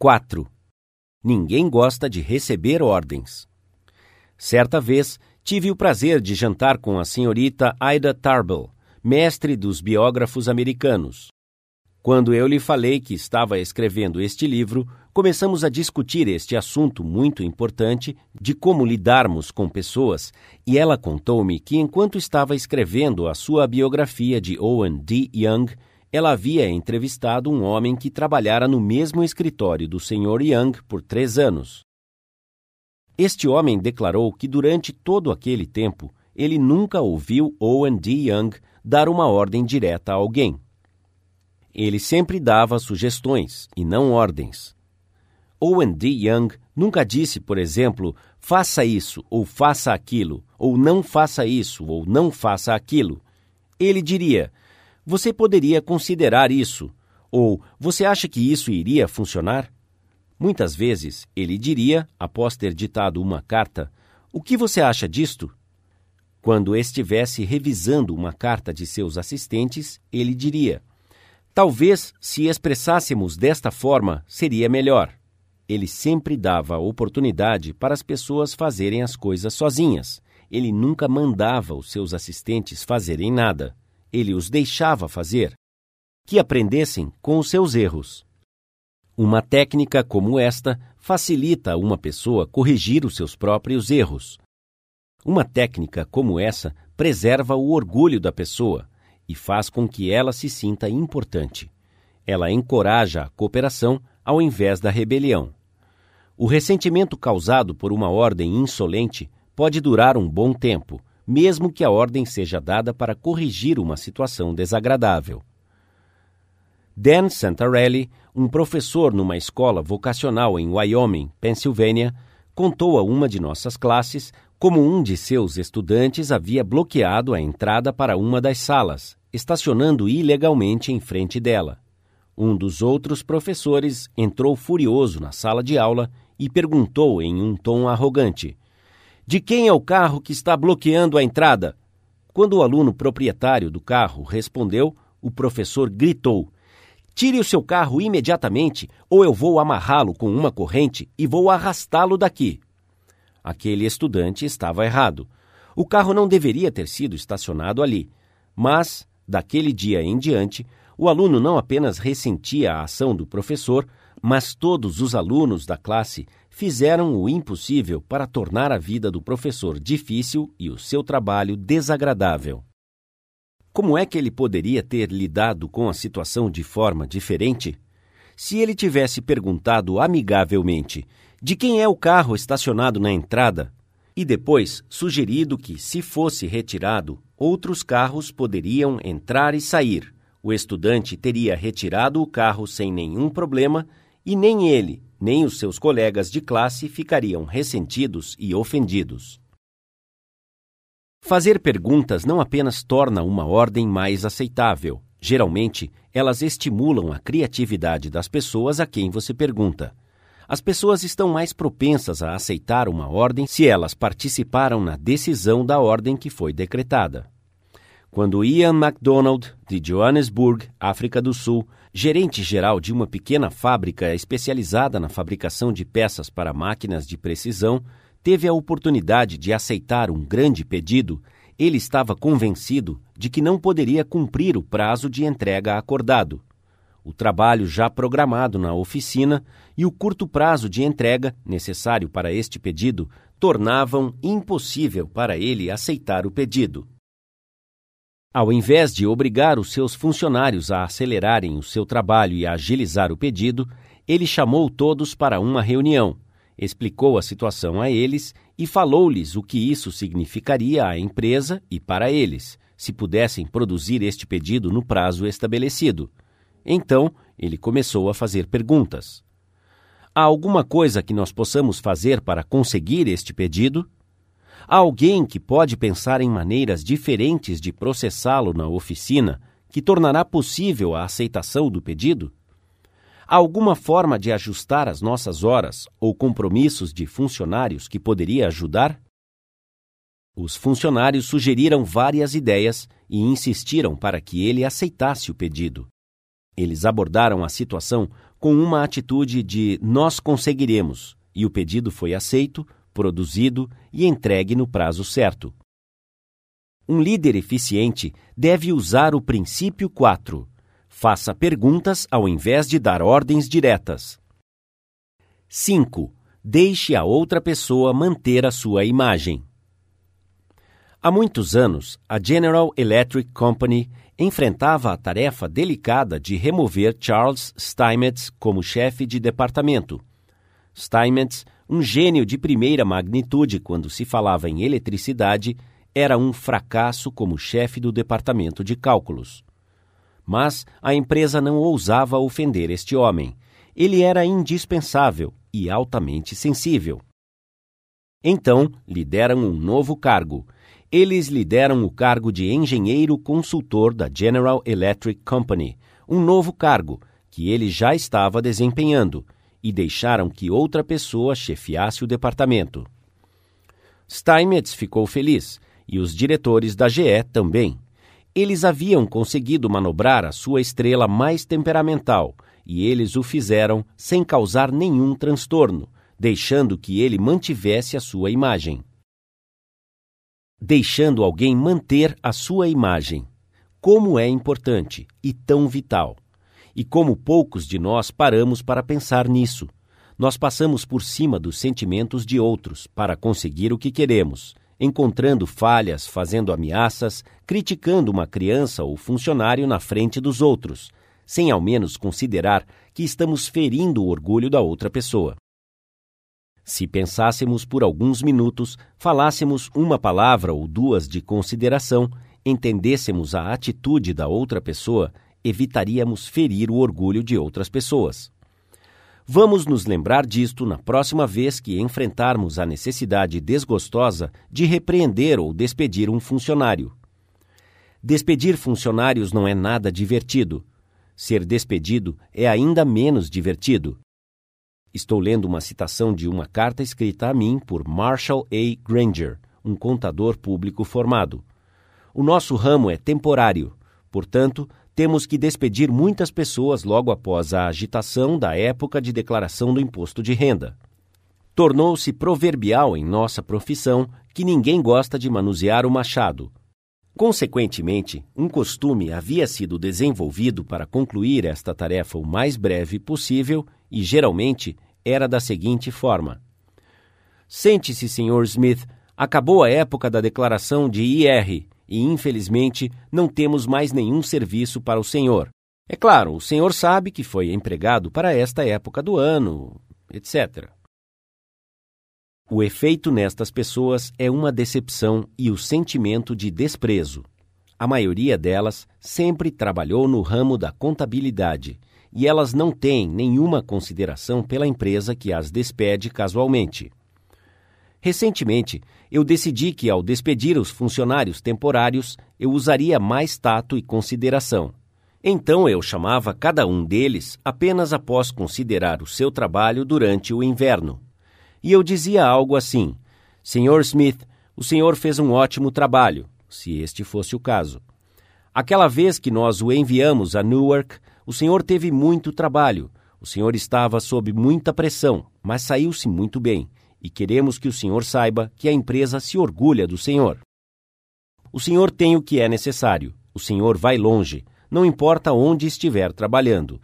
4. Ninguém gosta de receber ordens. Certa vez, tive o prazer de jantar com a senhorita Ida Tarbell, mestre dos biógrafos americanos. Quando eu lhe falei que estava escrevendo este livro, começamos a discutir este assunto muito importante de como lidarmos com pessoas, e ela contou-me que enquanto estava escrevendo a sua biografia de Owen D. Young, ela havia entrevistado um homem que trabalhara no mesmo escritório do Sr. Young por três anos. Este homem declarou que durante todo aquele tempo ele nunca ouviu Owen D. Young dar uma ordem direta a alguém. Ele sempre dava sugestões e não ordens. Owen D. Young nunca disse, por exemplo, faça isso ou faça aquilo, ou não faça isso ou não faça aquilo. Ele diria: você poderia considerar isso, ou você acha que isso iria funcionar? Muitas vezes ele diria, após ter ditado uma carta, o que você acha disto? Quando estivesse revisando uma carta de seus assistentes, ele diria: Talvez, se expressássemos desta forma, seria melhor. Ele sempre dava oportunidade para as pessoas fazerem as coisas sozinhas. Ele nunca mandava os seus assistentes fazerem nada. Ele os deixava fazer. Que aprendessem com os seus erros. Uma técnica como esta facilita a uma pessoa corrigir os seus próprios erros. Uma técnica como essa preserva o orgulho da pessoa e faz com que ela se sinta importante. Ela encoraja a cooperação ao invés da rebelião. O ressentimento causado por uma ordem insolente pode durar um bom tempo, mesmo que a ordem seja dada para corrigir uma situação desagradável. Dan Santarelli, um professor numa escola vocacional em Wyoming, Pensilvânia, contou a uma de nossas classes como um de seus estudantes havia bloqueado a entrada para uma das salas estacionando ilegalmente em frente dela. Um dos outros professores entrou furioso na sala de aula e perguntou em um tom arrogante: De quem é o carro que está bloqueando a entrada? Quando o aluno proprietário do carro respondeu, o professor gritou: Tire o seu carro imediatamente, ou eu vou amarrá-lo com uma corrente e vou arrastá-lo daqui. Aquele estudante estava errado. O carro não deveria ter sido estacionado ali, mas Daquele dia em diante, o aluno não apenas ressentia a ação do professor, mas todos os alunos da classe fizeram o impossível para tornar a vida do professor difícil e o seu trabalho desagradável. Como é que ele poderia ter lidado com a situação de forma diferente? Se ele tivesse perguntado amigavelmente de quem é o carro estacionado na entrada e depois sugerido que, se fosse retirado, outros carros poderiam entrar e sair. O estudante teria retirado o carro sem nenhum problema e nem ele, nem os seus colegas de classe ficariam ressentidos e ofendidos. Fazer perguntas não apenas torna uma ordem mais aceitável. Geralmente, elas estimulam a criatividade das pessoas a quem você pergunta. As pessoas estão mais propensas a aceitar uma ordem se elas participaram na decisão da ordem que foi decretada. Quando Ian MacDonald, de Johannesburg, África do Sul, gerente geral de uma pequena fábrica especializada na fabricação de peças para máquinas de precisão, teve a oportunidade de aceitar um grande pedido, ele estava convencido de que não poderia cumprir o prazo de entrega acordado o trabalho já programado na oficina e o curto prazo de entrega necessário para este pedido tornavam impossível para ele aceitar o pedido. Ao invés de obrigar os seus funcionários a acelerarem o seu trabalho e a agilizar o pedido, ele chamou todos para uma reunião, explicou a situação a eles e falou-lhes o que isso significaria à empresa e para eles, se pudessem produzir este pedido no prazo estabelecido. Então, ele começou a fazer perguntas. Há alguma coisa que nós possamos fazer para conseguir este pedido? Há alguém que pode pensar em maneiras diferentes de processá-lo na oficina que tornará possível a aceitação do pedido? Há alguma forma de ajustar as nossas horas ou compromissos de funcionários que poderia ajudar? Os funcionários sugeriram várias ideias e insistiram para que ele aceitasse o pedido. Eles abordaram a situação com uma atitude de nós conseguiremos, e o pedido foi aceito, produzido e entregue no prazo certo. Um líder eficiente deve usar o princípio 4. Faça perguntas ao invés de dar ordens diretas. 5. Deixe a outra pessoa manter a sua imagem. Há muitos anos, a General Electric Company enfrentava a tarefa delicada de remover Charles Steinmetz como chefe de departamento. Steinmetz, um gênio de primeira magnitude quando se falava em eletricidade, era um fracasso como chefe do departamento de cálculos. Mas a empresa não ousava ofender este homem. Ele era indispensável e altamente sensível. Então lhe deram um novo cargo. Eles lhe deram o cargo de engenheiro consultor da General Electric Company, um novo cargo que ele já estava desempenhando, e deixaram que outra pessoa chefiasse o departamento. Steinmetz ficou feliz e os diretores da GE também. Eles haviam conseguido manobrar a sua estrela mais temperamental e eles o fizeram sem causar nenhum transtorno, deixando que ele mantivesse a sua imagem. Deixando alguém manter a sua imagem. Como é importante e tão vital. E como poucos de nós paramos para pensar nisso. Nós passamos por cima dos sentimentos de outros para conseguir o que queremos, encontrando falhas, fazendo ameaças, criticando uma criança ou funcionário na frente dos outros, sem ao menos considerar que estamos ferindo o orgulho da outra pessoa. Se pensássemos por alguns minutos, falássemos uma palavra ou duas de consideração, entendêssemos a atitude da outra pessoa, evitaríamos ferir o orgulho de outras pessoas. Vamos nos lembrar disto na próxima vez que enfrentarmos a necessidade desgostosa de repreender ou despedir um funcionário. Despedir funcionários não é nada divertido. Ser despedido é ainda menos divertido. Estou lendo uma citação de uma carta escrita a mim por Marshall A. Granger, um contador público formado. O nosso ramo é temporário, portanto, temos que despedir muitas pessoas logo após a agitação da época de declaração do imposto de renda. Tornou-se proverbial em nossa profissão que ninguém gosta de manusear o machado. Consequentemente, um costume havia sido desenvolvido para concluir esta tarefa o mais breve possível e, geralmente, era da seguinte forma: Sente-se, Sr. Smith, acabou a época da declaração de IR e infelizmente não temos mais nenhum serviço para o senhor. É claro, o senhor sabe que foi empregado para esta época do ano, etc. O efeito nestas pessoas é uma decepção e o sentimento de desprezo. A maioria delas sempre trabalhou no ramo da contabilidade e elas não têm nenhuma consideração pela empresa que as despede casualmente. Recentemente, eu decidi que, ao despedir os funcionários temporários, eu usaria mais tato e consideração. Então eu chamava cada um deles apenas após considerar o seu trabalho durante o inverno. E eu dizia algo assim: Sr. Smith, o senhor fez um ótimo trabalho, se este fosse o caso. Aquela vez que nós o enviamos a Newark, o senhor teve muito trabalho. O senhor estava sob muita pressão, mas saiu-se muito bem e queremos que o senhor saiba que a empresa se orgulha do senhor. O senhor tem o que é necessário. O senhor vai longe, não importa onde estiver trabalhando.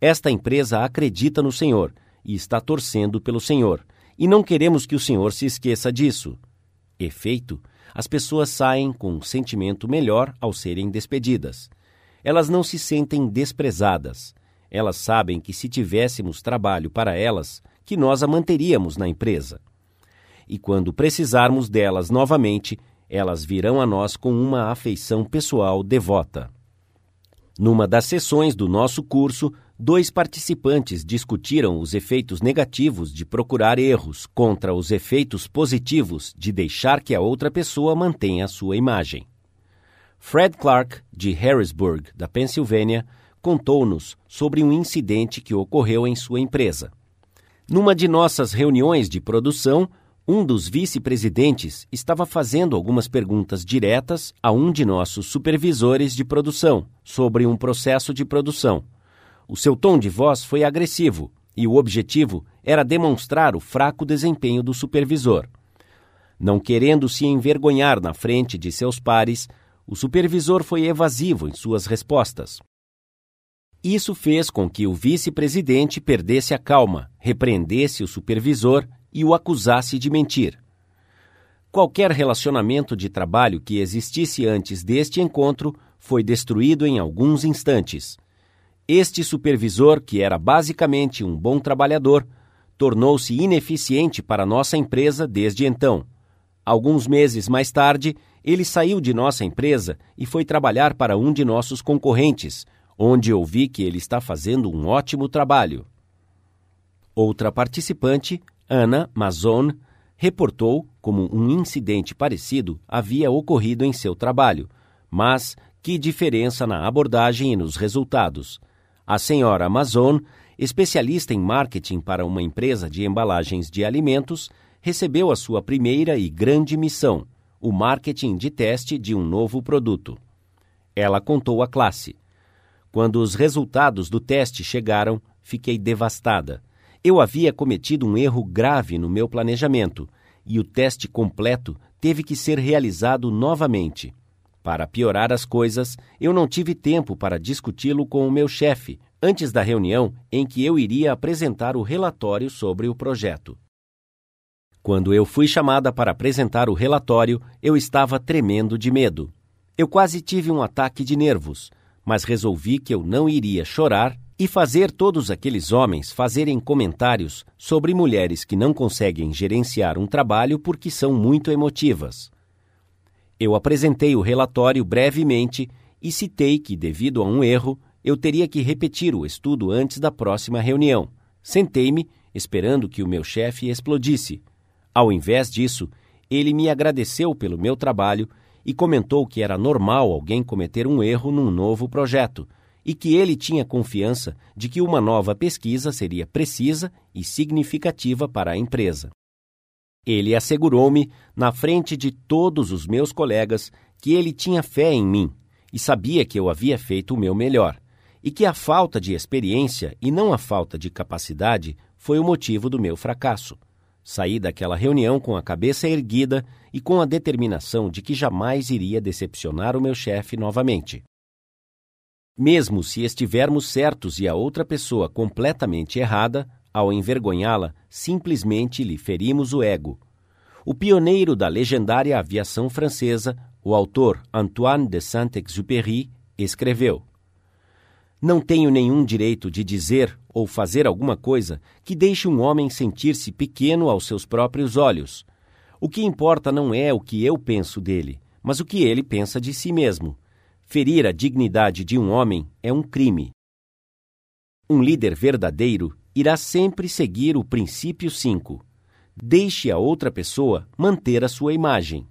Esta empresa acredita no senhor e está torcendo pelo senhor, e não queremos que o senhor se esqueça disso. Efeito: as pessoas saem com um sentimento melhor ao serem despedidas. Elas não se sentem desprezadas. Elas sabem que se tivéssemos trabalho para elas, que nós a manteríamos na empresa. E quando precisarmos delas novamente, elas virão a nós com uma afeição pessoal devota. Numa das sessões do nosso curso, dois participantes discutiram os efeitos negativos de procurar erros contra os efeitos positivos de deixar que a outra pessoa mantenha a sua imagem. Fred Clark, de Harrisburg, da Pensilvânia, contou-nos sobre um incidente que ocorreu em sua empresa. Numa de nossas reuniões de produção, um dos vice-presidentes estava fazendo algumas perguntas diretas a um de nossos supervisores de produção sobre um processo de produção. O seu tom de voz foi agressivo e o objetivo era demonstrar o fraco desempenho do supervisor. Não querendo se envergonhar na frente de seus pares, o supervisor foi evasivo em suas respostas. Isso fez com que o vice-presidente perdesse a calma, repreendesse o supervisor e o acusasse de mentir. Qualquer relacionamento de trabalho que existisse antes deste encontro foi destruído em alguns instantes. Este supervisor, que era basicamente um bom trabalhador, tornou-se ineficiente para nossa empresa desde então. Alguns meses mais tarde, ele saiu de nossa empresa e foi trabalhar para um de nossos concorrentes, onde ouvi que ele está fazendo um ótimo trabalho. Outra participante, Ana Mazon, reportou como um incidente parecido havia ocorrido em seu trabalho, mas que diferença na abordagem e nos resultados. A senhora Amazon, especialista em marketing para uma empresa de embalagens de alimentos, recebeu a sua primeira e grande missão, o marketing de teste de um novo produto. Ela contou à classe. Quando os resultados do teste chegaram, fiquei devastada. Eu havia cometido um erro grave no meu planejamento e o teste completo teve que ser realizado novamente. Para piorar as coisas, eu não tive tempo para discuti-lo com o meu chefe antes da reunião em que eu iria apresentar o relatório sobre o projeto. Quando eu fui chamada para apresentar o relatório, eu estava tremendo de medo. Eu quase tive um ataque de nervos, mas resolvi que eu não iria chorar e fazer todos aqueles homens fazerem comentários sobre mulheres que não conseguem gerenciar um trabalho porque são muito emotivas. Eu apresentei o relatório brevemente e citei que, devido a um erro, eu teria que repetir o estudo antes da próxima reunião. Sentei-me, esperando que o meu chefe explodisse. Ao invés disso, ele me agradeceu pelo meu trabalho e comentou que era normal alguém cometer um erro num novo projeto e que ele tinha confiança de que uma nova pesquisa seria precisa e significativa para a empresa. Ele assegurou-me, na frente de todos os meus colegas, que ele tinha fé em mim e sabia que eu havia feito o meu melhor, e que a falta de experiência e não a falta de capacidade foi o motivo do meu fracasso. Saí daquela reunião com a cabeça erguida e com a determinação de que jamais iria decepcionar o meu chefe novamente. Mesmo se estivermos certos e a outra pessoa completamente errada, ao envergonhá-la, simplesmente lhe ferimos o ego. O pioneiro da legendária aviação francesa, o autor Antoine de Saint-Exupéry, escreveu: Não tenho nenhum direito de dizer ou fazer alguma coisa que deixe um homem sentir-se pequeno aos seus próprios olhos. O que importa não é o que eu penso dele, mas o que ele pensa de si mesmo. Ferir a dignidade de um homem é um crime. Um líder verdadeiro irá sempre seguir o princípio 5. Deixe a outra pessoa manter a sua imagem.